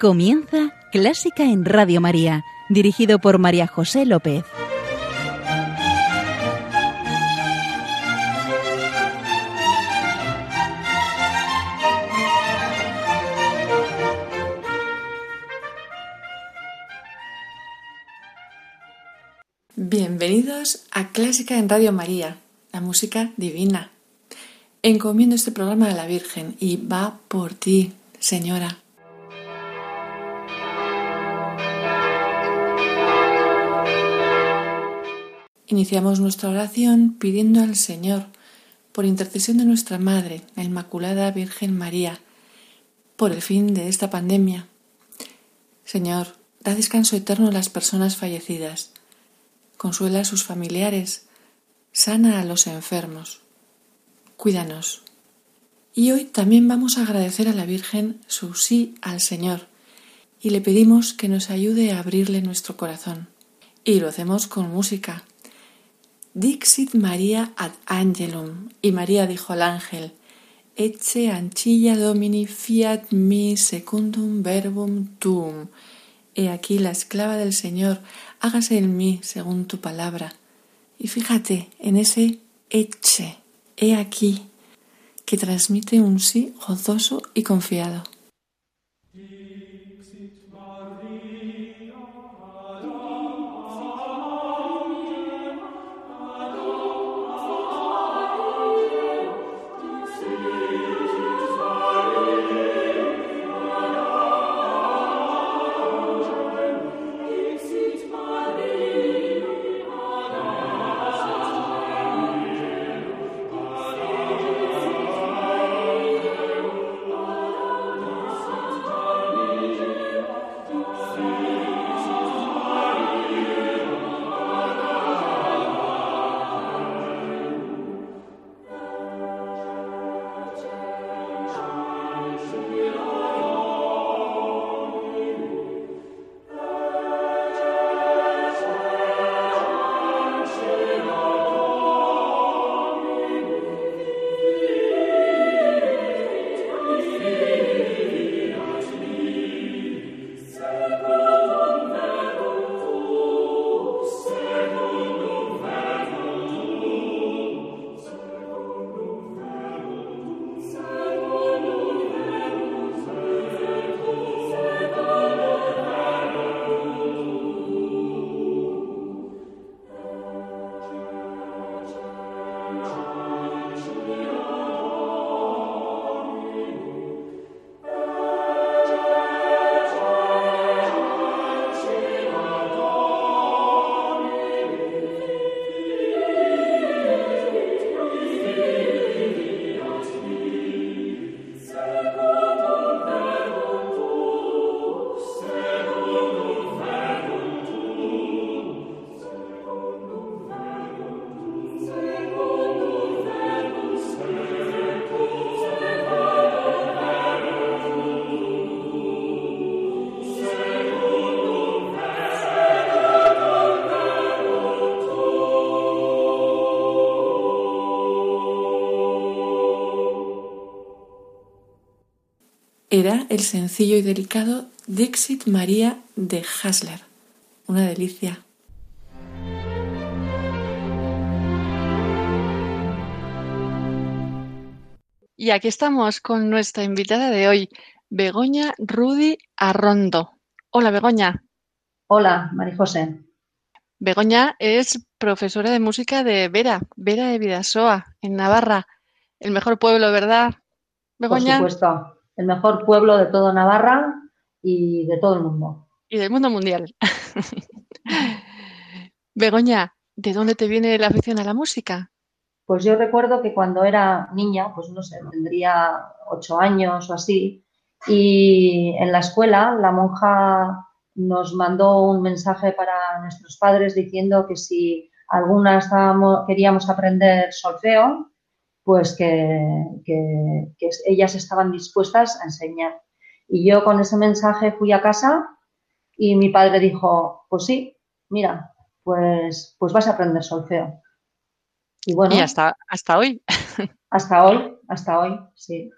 Comienza Clásica en Radio María, dirigido por María José López. Bienvenidos a Clásica en Radio María, la música divina. Encomiendo este programa a la Virgen y va por ti, Señora. Iniciamos nuestra oración pidiendo al Señor, por intercesión de nuestra Madre, la Inmaculada Virgen María, por el fin de esta pandemia. Señor, da descanso eterno a las personas fallecidas, consuela a sus familiares, sana a los enfermos, cuídanos. Y hoy también vamos a agradecer a la Virgen su sí al Señor y le pedimos que nos ayude a abrirle nuestro corazón. Y lo hacemos con música Dixit María ad angelum. Y María dijo al ángel, Ecce ancilla domini fiat mi secundum verbum tuum. He aquí la esclava del Señor, hágase en mí según tu palabra. Y fíjate en ese eche, he aquí, que transmite un sí gozoso y confiado. Lord. Era el sencillo y delicado Dixit María de Hasler. Una delicia. Y aquí estamos con nuestra invitada de hoy, Begoña Rudy Arrondo. Hola, Begoña. Hola, María José. Begoña es profesora de música de Vera, Vera de Vidasoa, en Navarra. El mejor pueblo, ¿verdad? Begoña. Por supuesto el mejor pueblo de todo Navarra y de todo el mundo. Y del mundo mundial. Begoña, ¿de dónde te viene la afición a la música? Pues yo recuerdo que cuando era niña, pues no sé, tendría ocho años o así, y en la escuela la monja nos mandó un mensaje para nuestros padres diciendo que si alguna queríamos aprender solfeo, pues que, ellas estaban dispuestas a enseñar. Y yo con ese mensaje fui a casa y mi padre dijo, pues sí, mira, pues, pues vas a aprender solfeo. Y bueno. Y hasta, hasta hoy. Hasta hoy, hasta hoy, sí.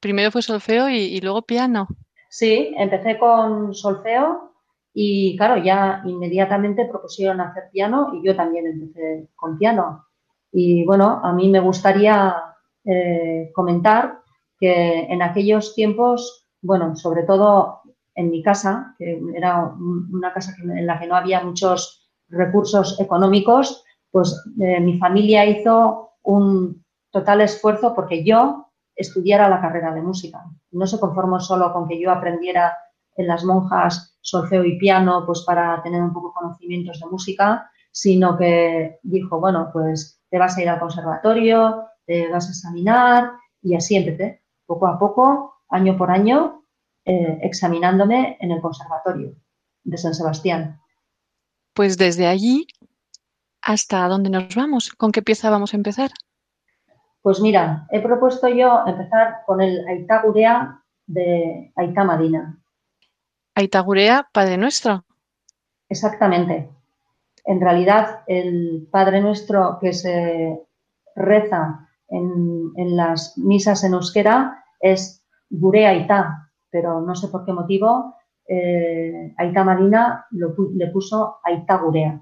Primero fue solfeo y, luego piano. Sí, empecé con solfeo y claro, ya inmediatamente propusieron hacer piano y yo también empecé con piano. Y bueno, a mí me gustaría eh, comentar que en aquellos tiempos, bueno, sobre todo en mi casa, que era una casa en la que no había muchos recursos económicos, pues eh, mi familia hizo un total esfuerzo porque yo estudiara la carrera de música. No se conformó solo con que yo aprendiera en las monjas solfeo y piano, pues para tener un poco conocimientos de música, sino que dijo, bueno, pues te vas a ir al conservatorio, te vas a examinar y así empecé, poco a poco, año por año, eh, examinándome en el conservatorio de San Sebastián. Pues desde allí hasta dónde nos vamos, ¿con qué pieza vamos a empezar? Pues mira, he propuesto yo empezar con el Aitagurea de Aita Madina. Aitagurea, Padre Nuestro. Exactamente. En realidad, el Padre Nuestro que se reza en, las misas en euskera es Gurea Aita, pero no sé por qué motivo eh, Aita Madina le puso Aitagurea.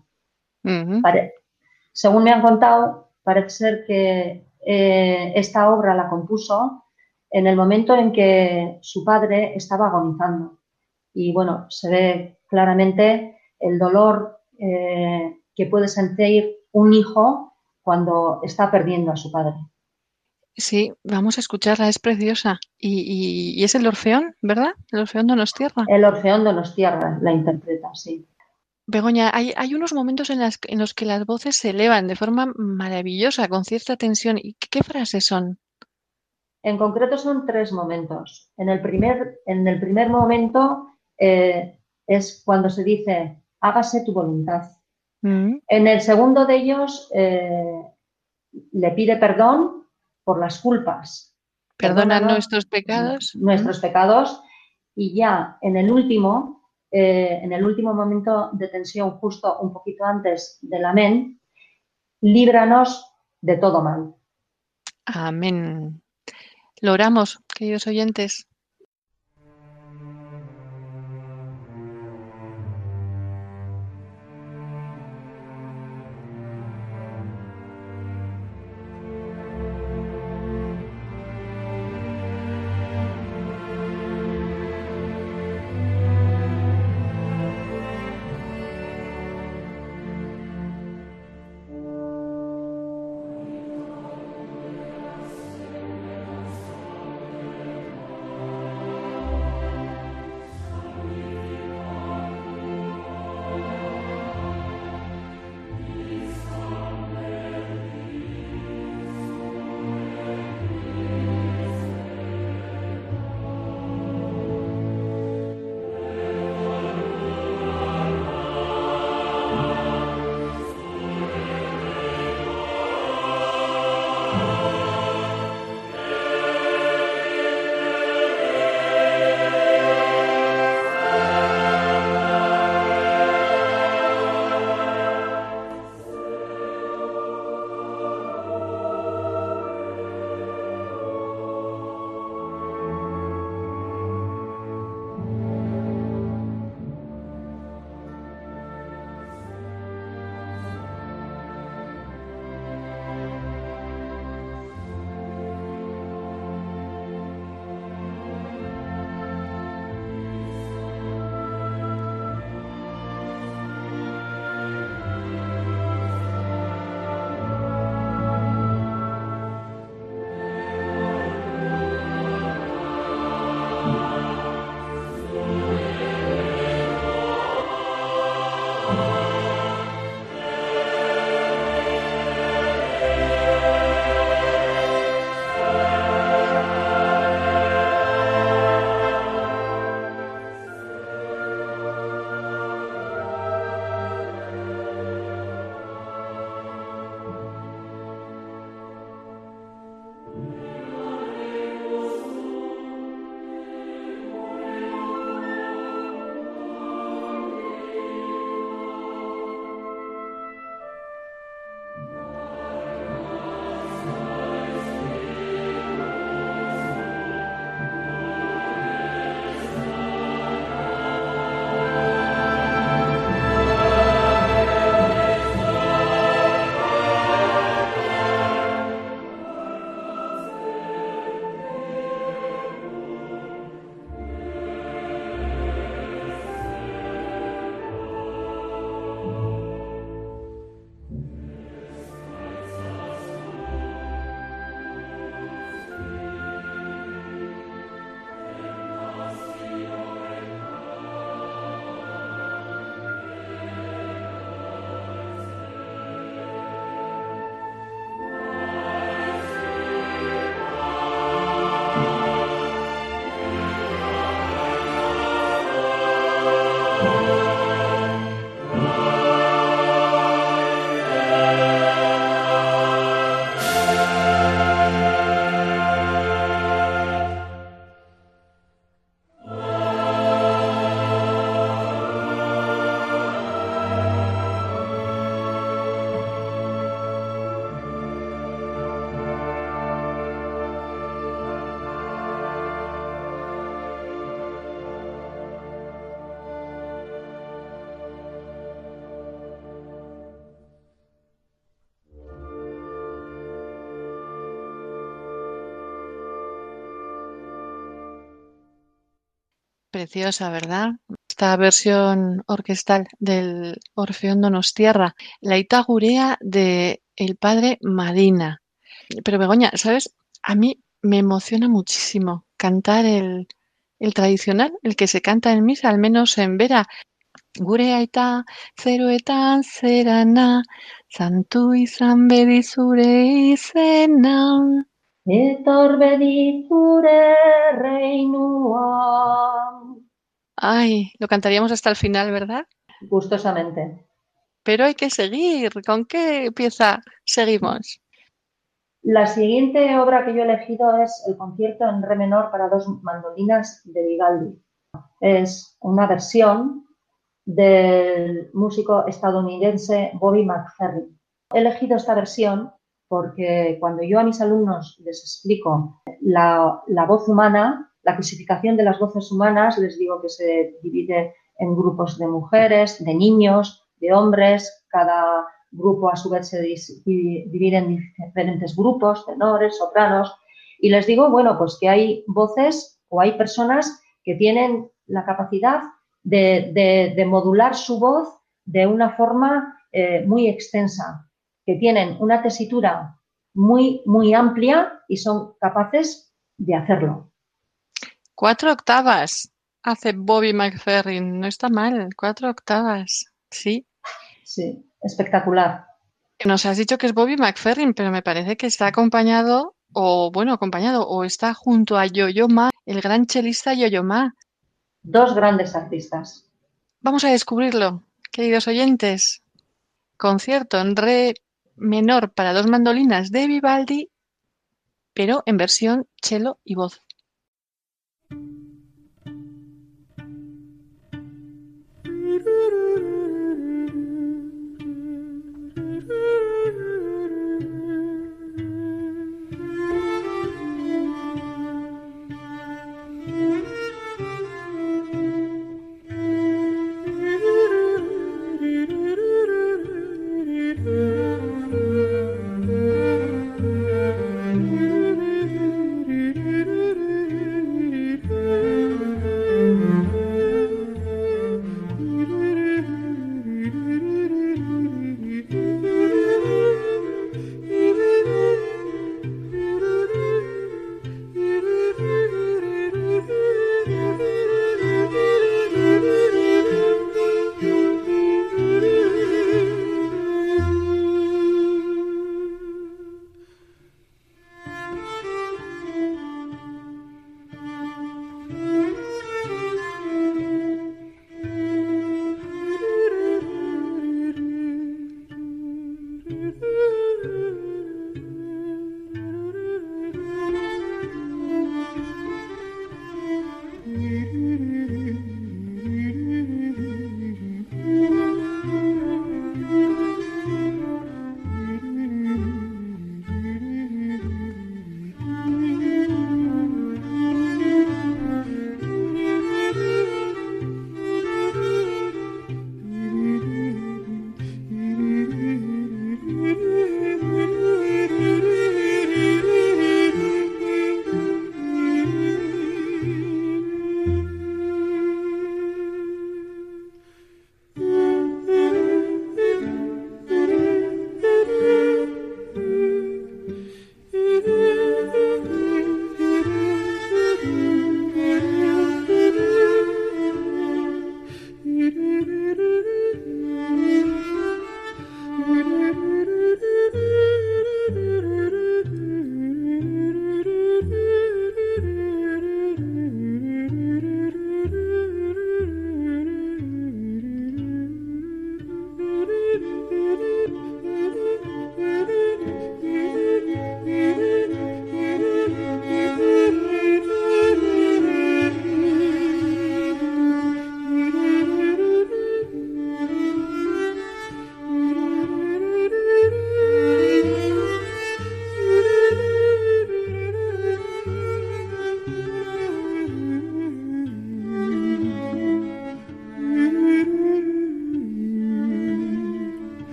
según me han contado, parece ser que eh, esta obra la compuso en el momento en que su padre estaba agonizando. Y bueno, se ve claramente el dolor eh, que puede sentir un hijo cuando está perdiendo a su padre. Sí, vamos a escucharla, es preciosa. Y, es el Orfeón, ¿verdad? El Orfeón Donostierra. El Orfeón Donostierra la interpreta, sí. Begoña, hay, unos momentos en, los que las voces se elevan de forma maravillosa, con cierta tensión. ¿Y qué, frases son? En concreto son tres momentos. En el primer, en el primer momento eh, es cuando se dice, hágase tu voluntad. Mm. En el segundo de ellos eh, le pide perdón por las culpas. Perdona nuestros pecados. Nuestros pecados. Y ya en el último eh, en el último momento de tensión, justo un poquito antes del amén, líbranos de todo mal. Amén. Lo oramos, queridos oyentes. Preciosa, ¿verdad? Esta versión orquestal del Orfeón Donostierra, la Itagurea de el padre Madina. Pero Begoña, ¿sabes? A mí me emociona muchísimo cantar el, tradicional, el que se canta en misa, al menos en Vera. Gure aita zeroetan zerana, santu izan bedi zure izena. Etorbedi zure reinua. Ay, lo cantaríamos hasta el final, ¿verdad? Gustosamente. Pero hay que seguir. ¿Con qué pieza seguimos? La siguiente obra que yo he elegido es el concierto en re menor para dos mandolinas de Vivaldi. Es una versión del músico estadounidense Bobby McFerrin. He elegido esta versión porque cuando yo a mis alumnos les explico la, la, voz humana, la clasificación de las voces humanas, les digo que se divide en grupos de mujeres, de niños, de hombres, cada grupo a su vez se divide en diferentes grupos, tenores, sopranos, y les digo, bueno, pues que hay voces o hay personas que tienen la capacidad de, modular su voz de una forma eh, muy extensa, que tienen una tesitura muy, muy amplia y son capaces de hacerlo. Cuatro octavas hace Bobby McFerrin, no está mal, cuatro octavas, sí. Sí, espectacular. Nos has dicho que es Bobby McFerrin, pero me parece que está acompañado, o bueno, acompañado, o está junto a Yo-Yo Ma, el gran chelista Yo-Yo Ma. Dos grandes artistas. Vamos a descubrirlo, queridos oyentes. Concierto en re menor para dos mandolinas de Vivaldi, pero en versión cello y voz. do, do.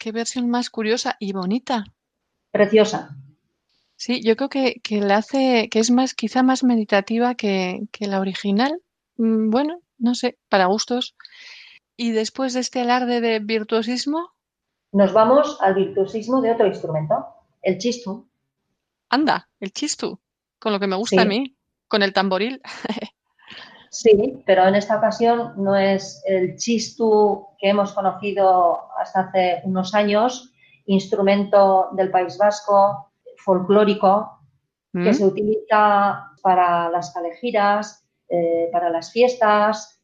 Qué, versión más curiosa y bonita. Preciosa. Sí, yo creo que, que la hace, que es más, quizá más meditativa que, que la original. Mm, Bueno, no sé, para gustos. Y después de este alarde de virtuosismo, Nos vamos al virtuosismo de otro instrumento, el chistu. anda, el chistu, con lo que me gusta Sí. a mí, con el tamboril. Sí, pero en esta ocasión no es el chistu que hemos conocido hasta hace unos años, instrumento del País Vasco, folclórico, que ¿Mm? se utiliza para las calejiras, eh, para las fiestas,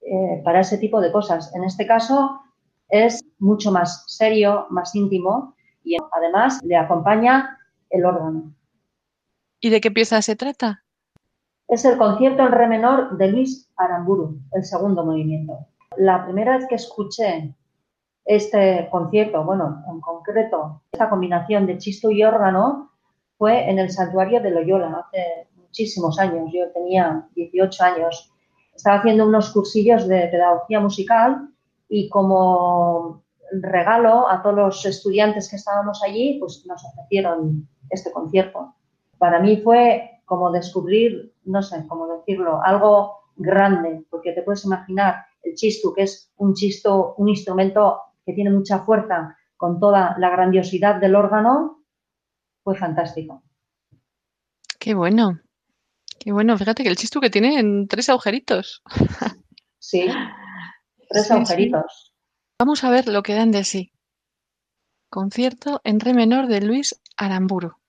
eh, para ese tipo de cosas. En este caso es mucho más serio, más íntimo y además le acompaña el órgano. ¿Y de qué pieza se trata? Es el concierto en re menor de Luis Aramburu, el segundo movimiento. La primera vez que escuché este concierto, bueno, en concreto, esta combinación de chisto y órgano, fue en el santuario de Loyola, hace muchísimos años. Yo tenía 18 años. Estaba haciendo unos cursillos de pedagogía musical y como regalo a todos los estudiantes que estábamos allí, pues nos ofrecieron este concierto. Para mí fue como descubrir, no sé cómo decirlo, algo grande, porque te puedes imaginar el chistu, que es un chisto, un instrumento que tiene mucha fuerza con toda la grandiosidad del órgano, fue fantástico. Qué bueno. Qué bueno, fíjate que el chistu que tiene en tres agujeritos. Sí, tres Sí, sí. agujeritos. Vamos a ver lo que dan de sí. Concierto en re menor de Luis Aramburu.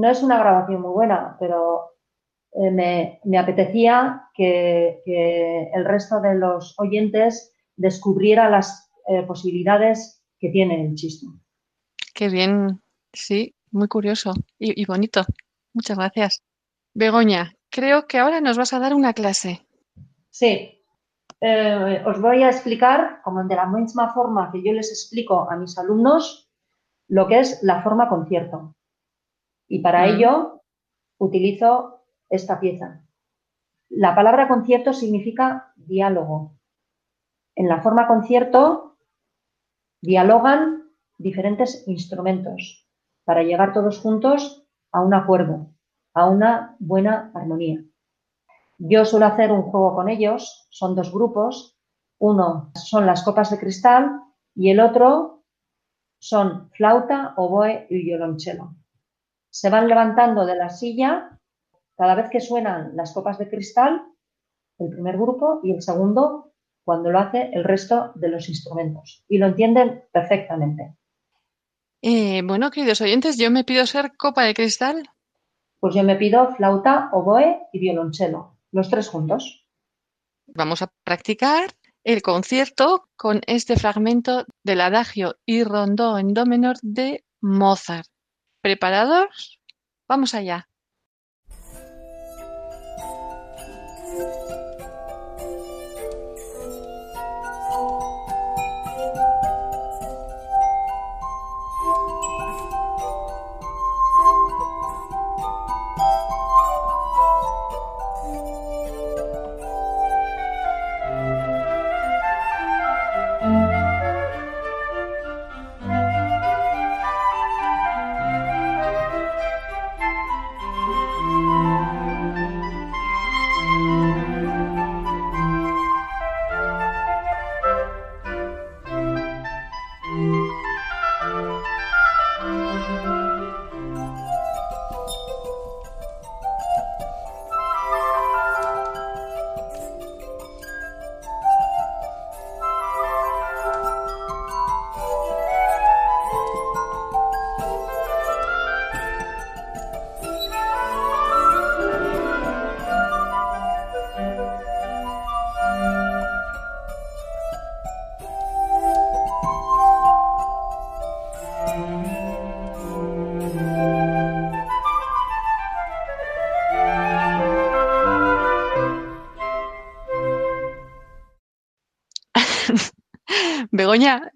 No es una grabación muy buena, pero eh, me, me apetecía que, que el resto de los oyentes descubriera las eh, posibilidades que tiene el chisto. Qué bien, sí, muy curioso y, y bonito. Muchas gracias. Begoña, creo que ahora nos vas a dar una clase. Sí. Eh, os voy a explicar, como de la misma forma que yo les explico a mis alumnos, lo que es la forma concierto. Y para Mm. ello utilizo esta pieza. La palabra concierto significa diálogo. En la forma concierto dialogan diferentes instrumentos para llegar todos juntos a un acuerdo, a una buena armonía. Yo suelo hacer un juego con ellos, son dos grupos, uno son las copas de cristal y el otro son flauta, oboe y violonchelo. Se van levantando de la silla cada vez que suenan las copas de cristal, el primer grupo y el segundo cuando lo hace el resto de los instrumentos. Y lo entienden perfectamente. Eh, bueno, queridos oyentes, yo me pido ser copa de cristal. Pues yo me pido flauta, oboe y violonchelo, los tres juntos. Vamos a practicar el concierto con este fragmento del adagio y rondó en do menor de Mozart. ¿Preparados? Vamos allá.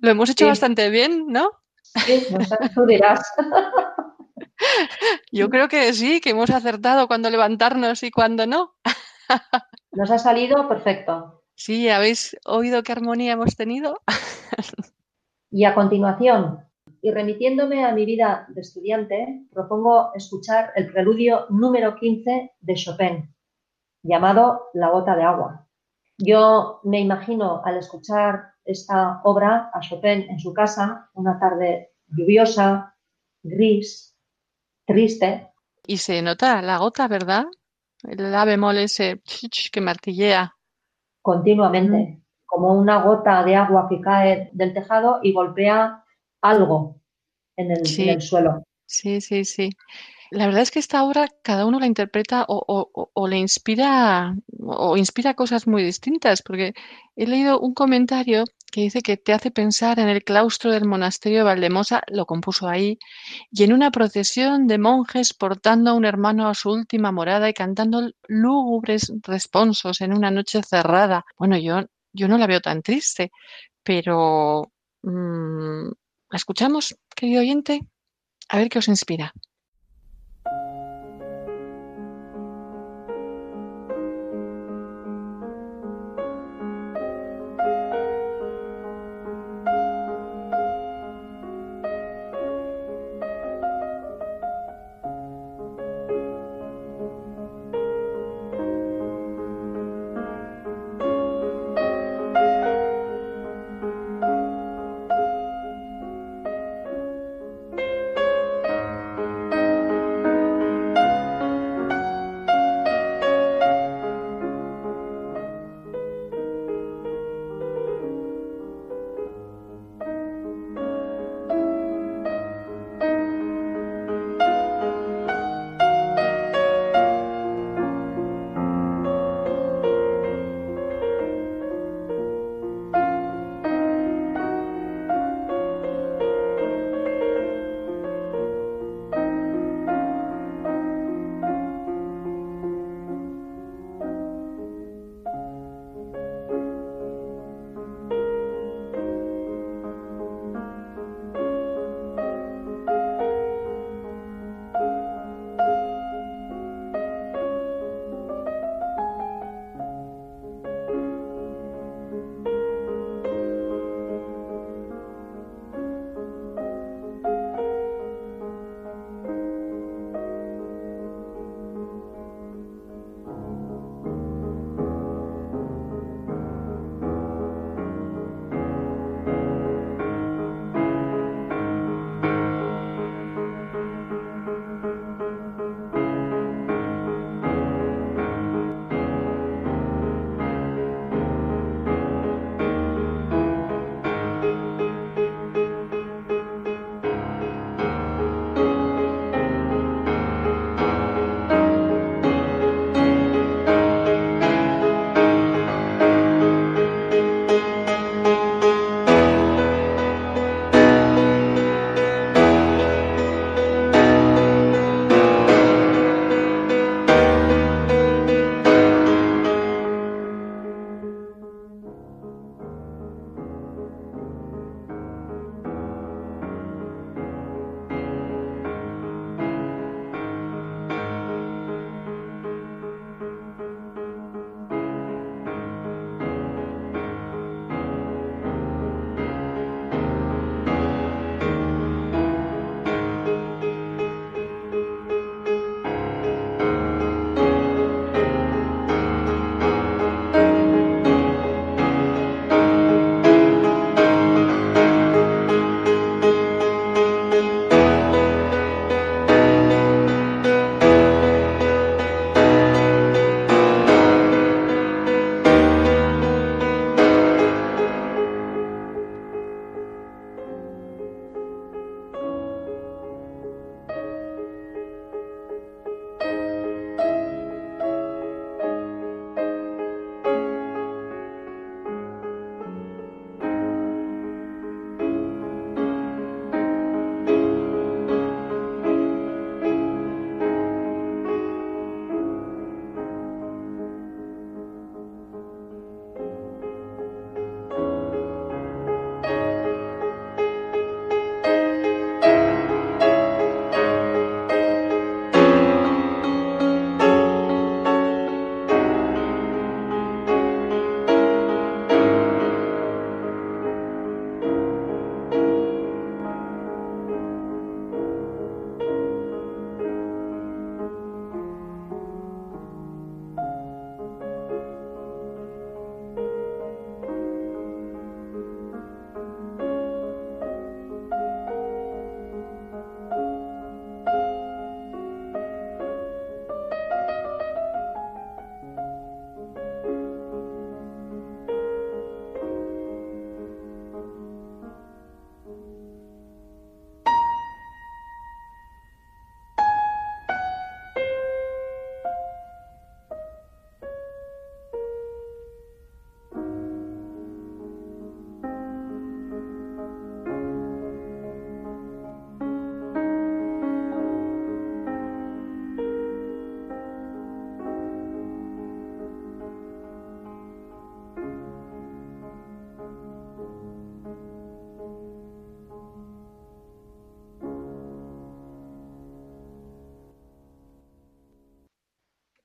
Lo hemos hecho Sí. bastante bien, ¿no? Sí, no sé, tú dirás. Yo creo que sí, que hemos acertado cuando levantarnos y cuando no. Nos ha salido perfecto. Sí, ¿habéis oído qué armonía hemos tenido? Y a continuación, y remitiéndome a mi vida de estudiante, propongo escuchar el preludio número 15 de Chopin, llamado La gota de agua. Yo me imagino al escuchar esta obra a Chopin en su casa, una tarde lluviosa, gris, triste, Y se nota la gota, ¿verdad? El la bemol ese que martillea. continuamente, como una gota de agua que cae del tejado y golpea algo en el, Sí. en el suelo. Sí, sí, sí. La verdad es que esta obra cada uno la interpreta o, le inspira o inspira cosas muy distintas, porque he leído un comentario que dice que te hace pensar en el claustro del monasterio de Valdemosa, lo compuso ahí, y en una procesión de monjes portando a un hermano a su última morada y cantando lúgubres responsos en una noche cerrada. Bueno, yo, yo no la veo tan triste, pero mm, ¿la escuchamos, querido oyente? A ver qué os inspira.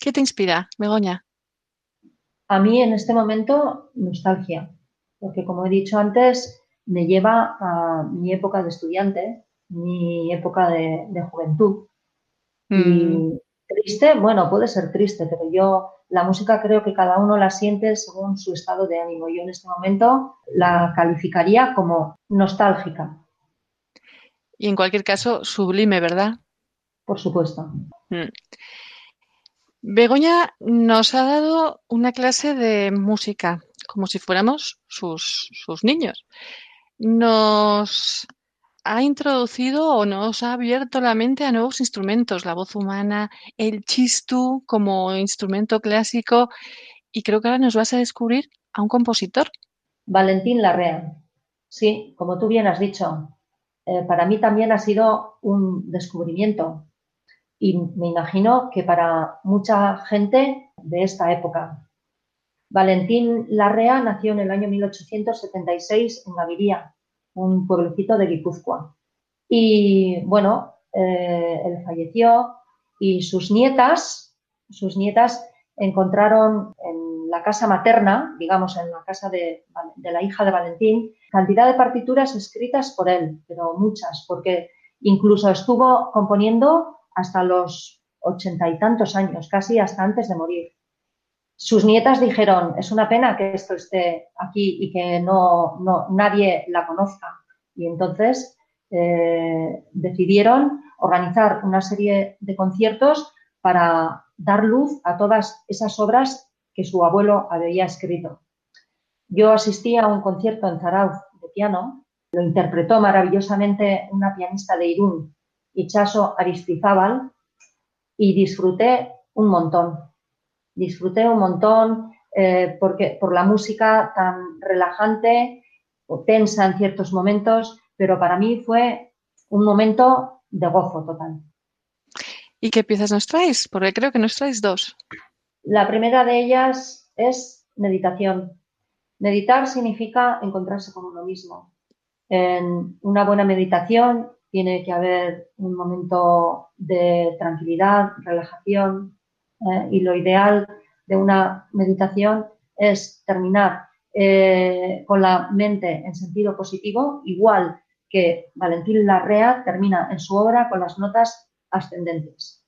¿Qué te inspira, Begoña? A mí en este momento nostalgia, porque como he dicho antes, me lleva a mi época de estudiante, mi época de, juventud. Y mm. triste, bueno, puede ser triste, pero yo la música creo que cada uno la siente según su estado de ánimo. Yo en este momento la calificaría como nostálgica. Y en cualquier caso, sublime, ¿verdad? Por supuesto. Mm. Begoña nos ha dado una clase de música, como si fuéramos sus, sus niños. Nos ha introducido o nos ha abierto la mente a nuevos instrumentos, la voz humana, el chistu como instrumento clásico y creo que ahora nos vas a descubrir a un compositor. Valentín Larrea. Sí, como tú bien has dicho, eh, para mí también ha sido un descubrimiento y me imagino que para mucha gente de esta época. Valentín Larrea nació en el año 1876 en Gaviria, un pueblecito de Guipúzcoa. Y bueno, eh, él falleció y sus nietas, sus nietas encontraron en la casa materna, digamos en la casa de, de la hija de Valentín, cantidad de partituras escritas por él, pero muchas, porque incluso estuvo componiendo hasta los ochenta y tantos años, casi hasta antes de morir. Sus nietas dijeron, es una pena que esto esté aquí y que no, nadie la conozca. Y entonces eh, decidieron organizar una serie de conciertos para dar luz a todas esas obras que su abuelo había escrito. Yo asistí a un concierto en Zarauz de piano, lo interpretó maravillosamente una pianista de Irún, Ichaso Aristizábal, y disfruté un montón. Disfruté un montón eh, porque, por la música tan relajante o tensa en ciertos momentos, pero para mí fue un momento de gozo total. ¿Y qué piezas nos traes? Porque creo que nos traes dos. La primera de ellas es meditación. Meditar significa encontrarse con uno mismo. En una buena meditación tiene que haber un momento de tranquilidad, relajación eh, y lo ideal de una meditación es terminar eh, con la mente en sentido positivo, igual que Valentín Larrea termina en su obra con las notas ascendentes.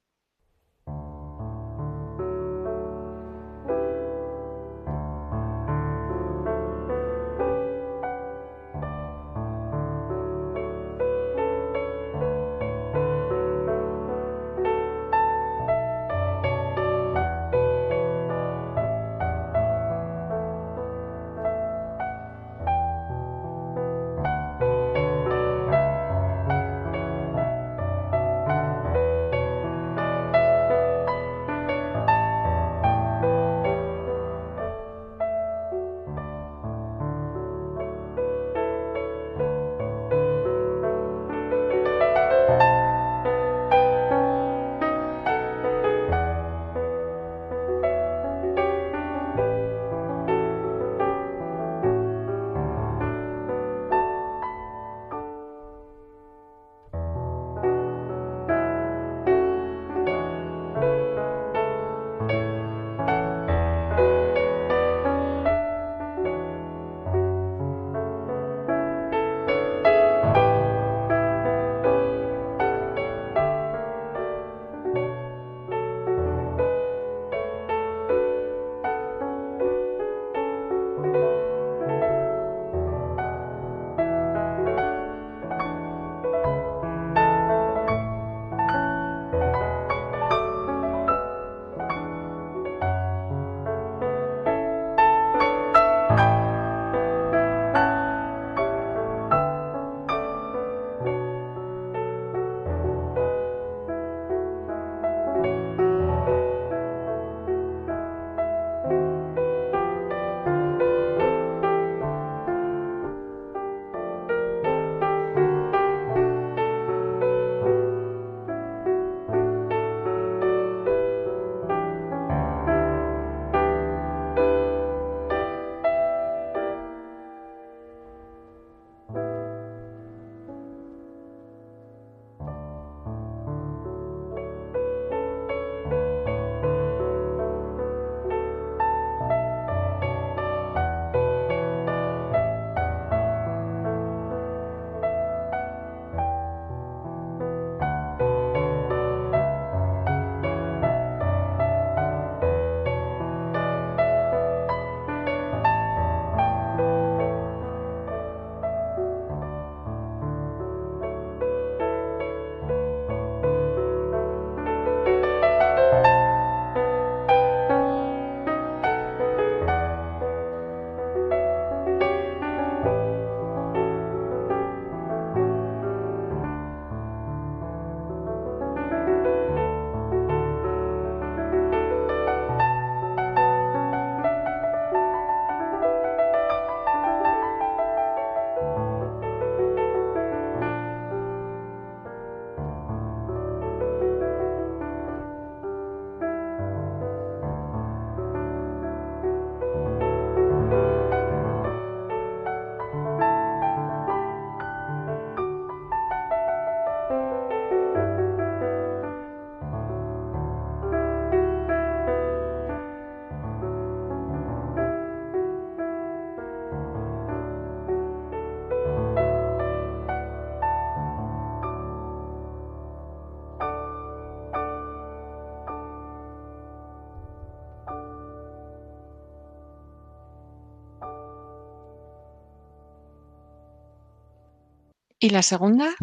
¿Y la segunda?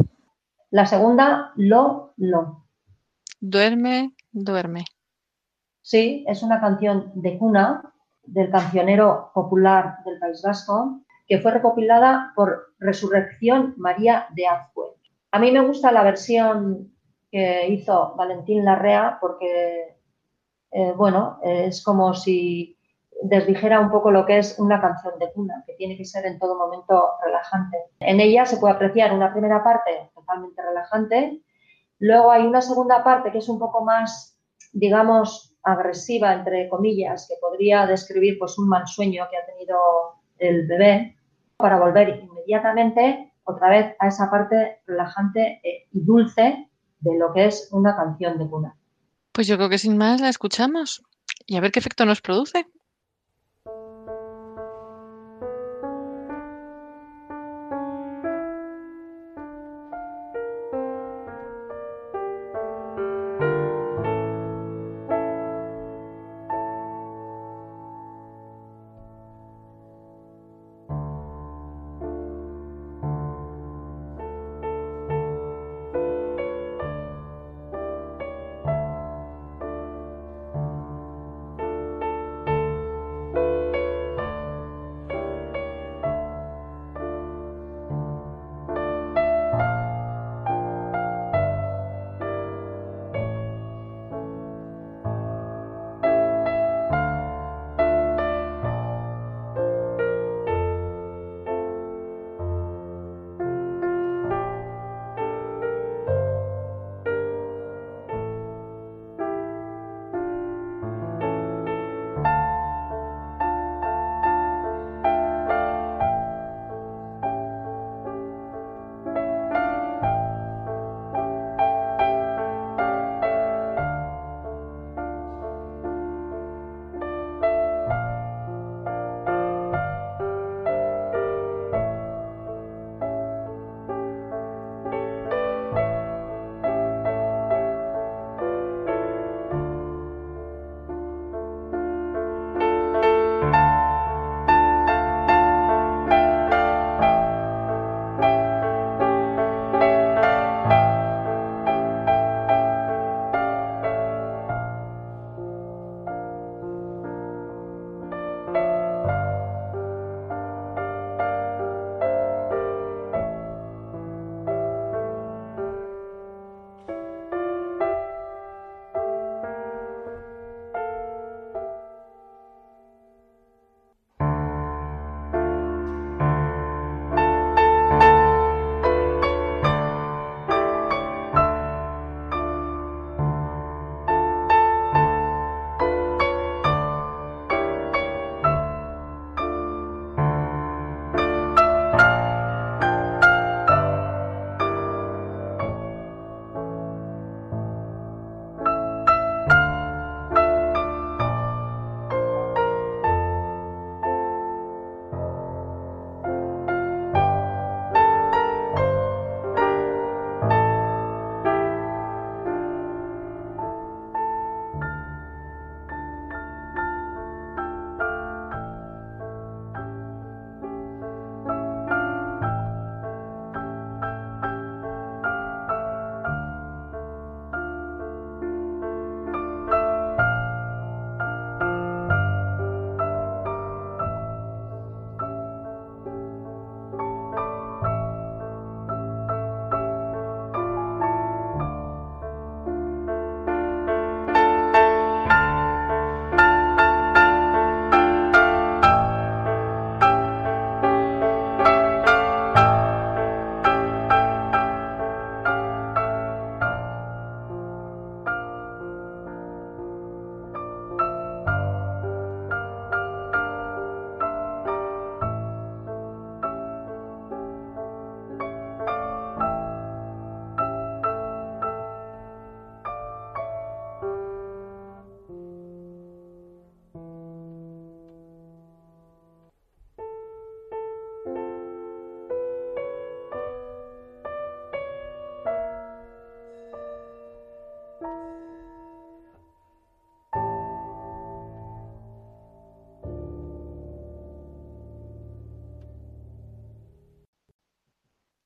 La segunda, Lo, Lo. Duerme, duerme. Sí, es una canción de cuna del cancionero popular del País Vasco que fue recopilada por Resurrección María de Azcue. A mí me gusta la versión que hizo Valentín Larrea porque, eh, bueno, es como si desdijera un poco lo que es una canción de cuna, que tiene que ser en todo momento relajante. En ella se puede apreciar una primera parte totalmente relajante, luego hay una segunda parte que es un poco más, digamos, agresiva, entre comillas, que podría describir pues un mal sueño que ha tenido el bebé, para volver inmediatamente otra vez a esa parte relajante eh, y dulce de lo que es una canción de cuna. Pues yo creo que sin más la escuchamos y a ver qué efecto nos produce.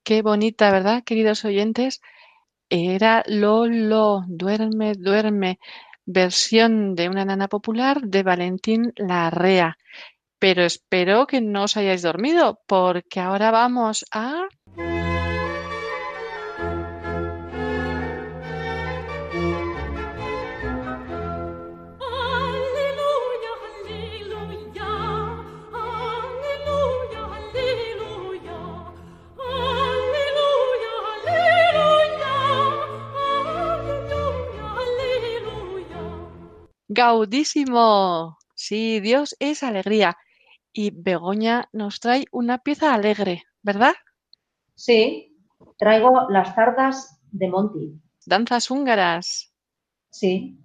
Qué bonita, ¿verdad, queridos oyentes? Era Lolo, duerme, duerme, versión de una nana popular de Valentín Larrea. Pero espero que no os hayáis dormido, porque ahora vamos a... Gaudísimo. Sí, Dios es alegría. Y Begoña nos trae una pieza alegre, ¿verdad? Sí, traigo las tardas de Monty. Danzas húngaras. Sí.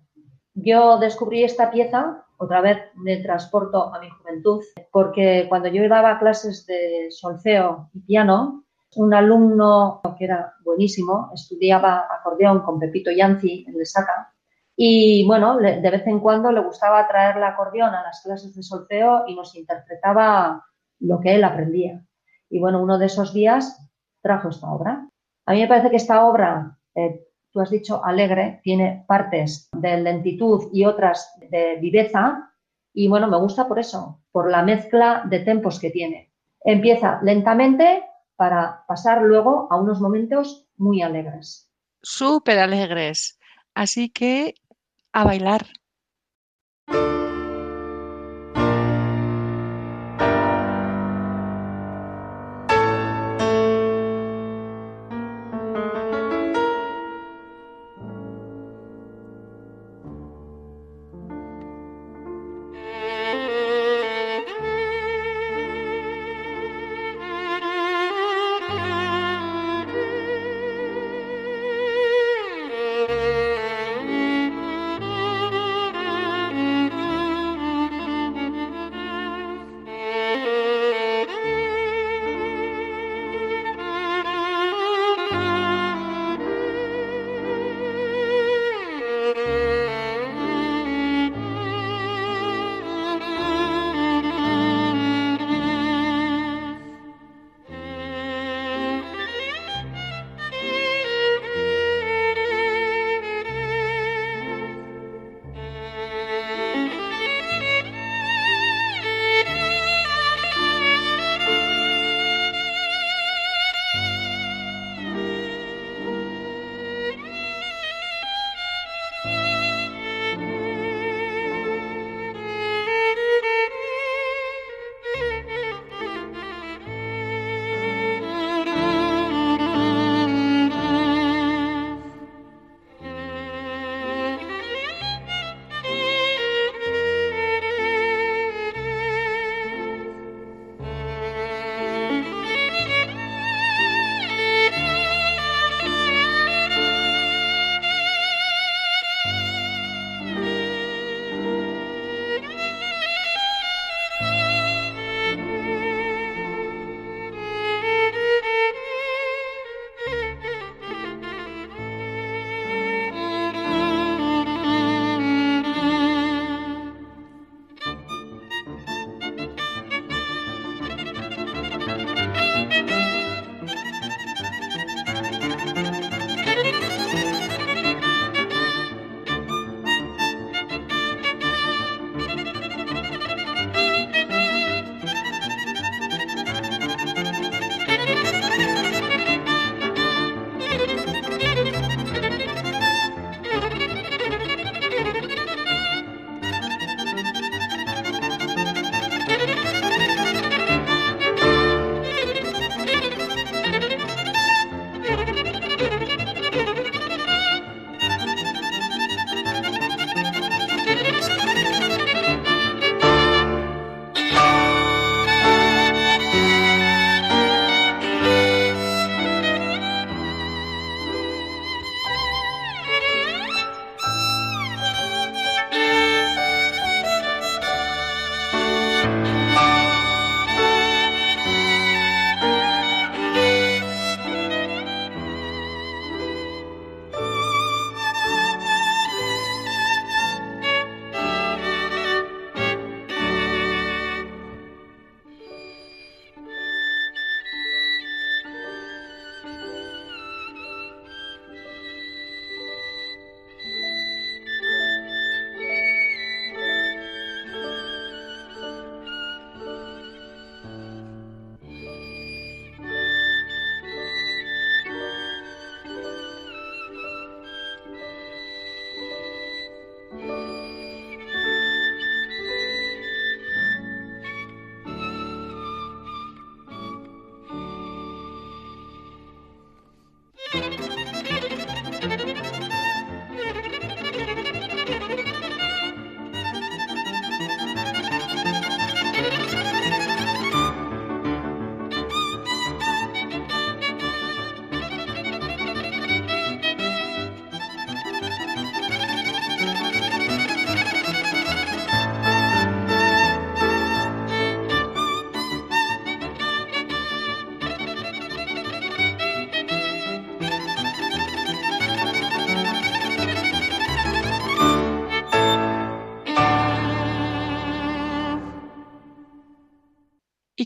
Yo descubrí esta pieza, otra vez me transporto a mi juventud, porque cuando yo daba clases de solfeo y piano, un alumno que era buenísimo, estudiaba acordeón con Pepito Yanzi en Lesaca, y bueno, de vez en cuando le gustaba traer la acordeón a las clases de solfeo y nos interpretaba lo que él aprendía. Y bueno, uno de esos días trajo esta obra. A mí me parece que esta obra, eh, tú has dicho alegre, tiene partes de lentitud y otras de viveza. Y bueno, me gusta por eso, por la mezcla de tempos que tiene. Empieza lentamente para pasar luego a unos momentos muy alegres. Súper alegres. Así que a bailar.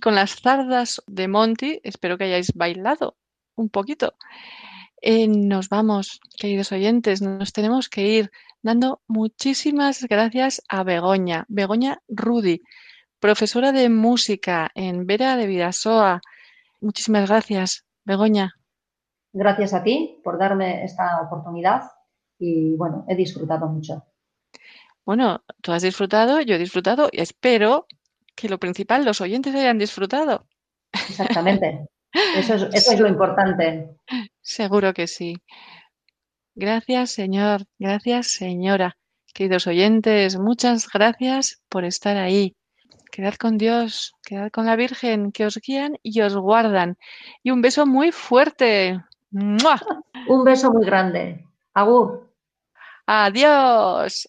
Con las zardas de Monty, espero que hayáis bailado un poquito. Eh, nos vamos, queridos oyentes, nos tenemos que ir dando muchísimas gracias a Begoña, Begoña Rudy, profesora de música en Vera de Vidasoa. Muchísimas gracias, Begoña. Gracias a ti por darme esta oportunidad y bueno, he disfrutado mucho. Bueno, tú has disfrutado, yo he disfrutado y espero que lo principal, los oyentes hayan disfrutado. Exactamente. Eso es, eso es lo importante. Seguro que sí. Gracias, señor. Gracias, señora. Queridos oyentes, muchas gracias por estar ahí. Quedad con Dios, quedad con la Virgen, que os guían y os guardan. Y un beso muy fuerte. Un beso muy grande. Agur. Adiós.